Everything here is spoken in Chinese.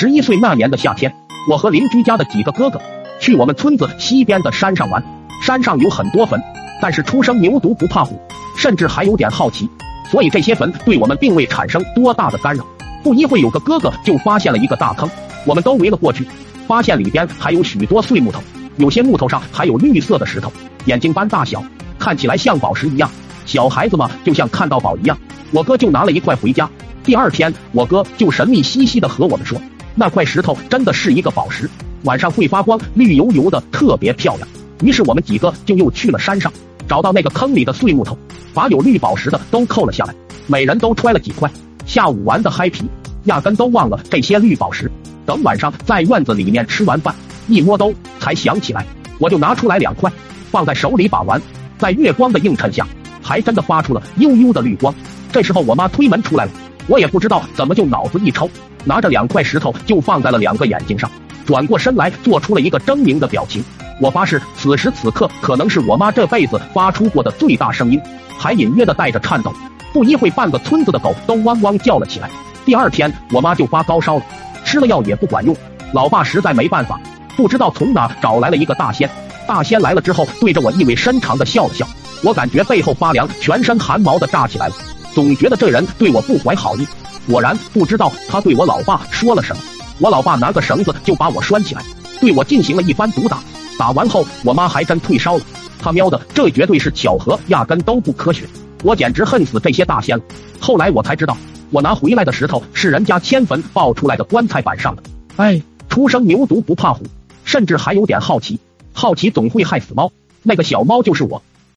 十一岁那年的夏天，我和邻居家的几个哥哥去我们村子西边的山上玩。山上有很多坟，但是初生牛犊不怕虎，甚至还有点好奇，所以这些坟对我们并未产生多大的干扰。不一会，有个哥哥就发现了一个大坑，我们都围了过去，发现里边还有许多碎木头，有些木头上还有绿色的石头，眼睛般大小，看起来像宝石一样。小孩子嘛，就像看到宝一样。我哥就拿了一块回家。第二天，我哥就神秘兮兮的和我们说，那块石头真的是一个宝石，晚上会发光，绿油油的，特别漂亮。于是我们几个就又去了山上，找到那个坑里的碎木头，把有绿宝石的都扣了下来，每人都揣了几块。下午玩的嗨皮，压根都忘了这些绿宝石。等晚上在院子里面吃完饭，一摸兜才想起来，我就拿出来两块，放在手里把玩，在月光的映衬下，还真的发出了幽幽的绿光。这时候我妈推门出来了。我也不知道怎么就脑子一抽，拿着两块石头就放在了两个眼睛上，转过身来做出了一个狰狞的表情。我发誓，此时此刻可能是我妈这辈子发出过的最大声音，还隐约的带着颤抖。不一会，半个村子的狗都汪汪叫了起来。第二天，我妈就发高烧了，吃了药也不管用。老爸实在没办法，不知道从哪找来了一个大仙。大仙来了之后，对着我意味深长的笑了笑，我感觉背后发凉，全身汗毛的炸起来了。总觉得这人对我不怀好意，果然不知道他对我老爸说了什么。我老爸拿个绳子就把我拴起来，对我进行了一番毒打。打完后，我妈还真退烧了。他喵的，这绝对是巧合，压根都不科学。我简直恨死这些大仙了。后来我才知道，我拿回来的石头是人家迁坟抱出来的棺材板上的。哎，初生牛犊不怕虎，甚至还有点好奇，好奇总会害死猫。那个小猫就是我。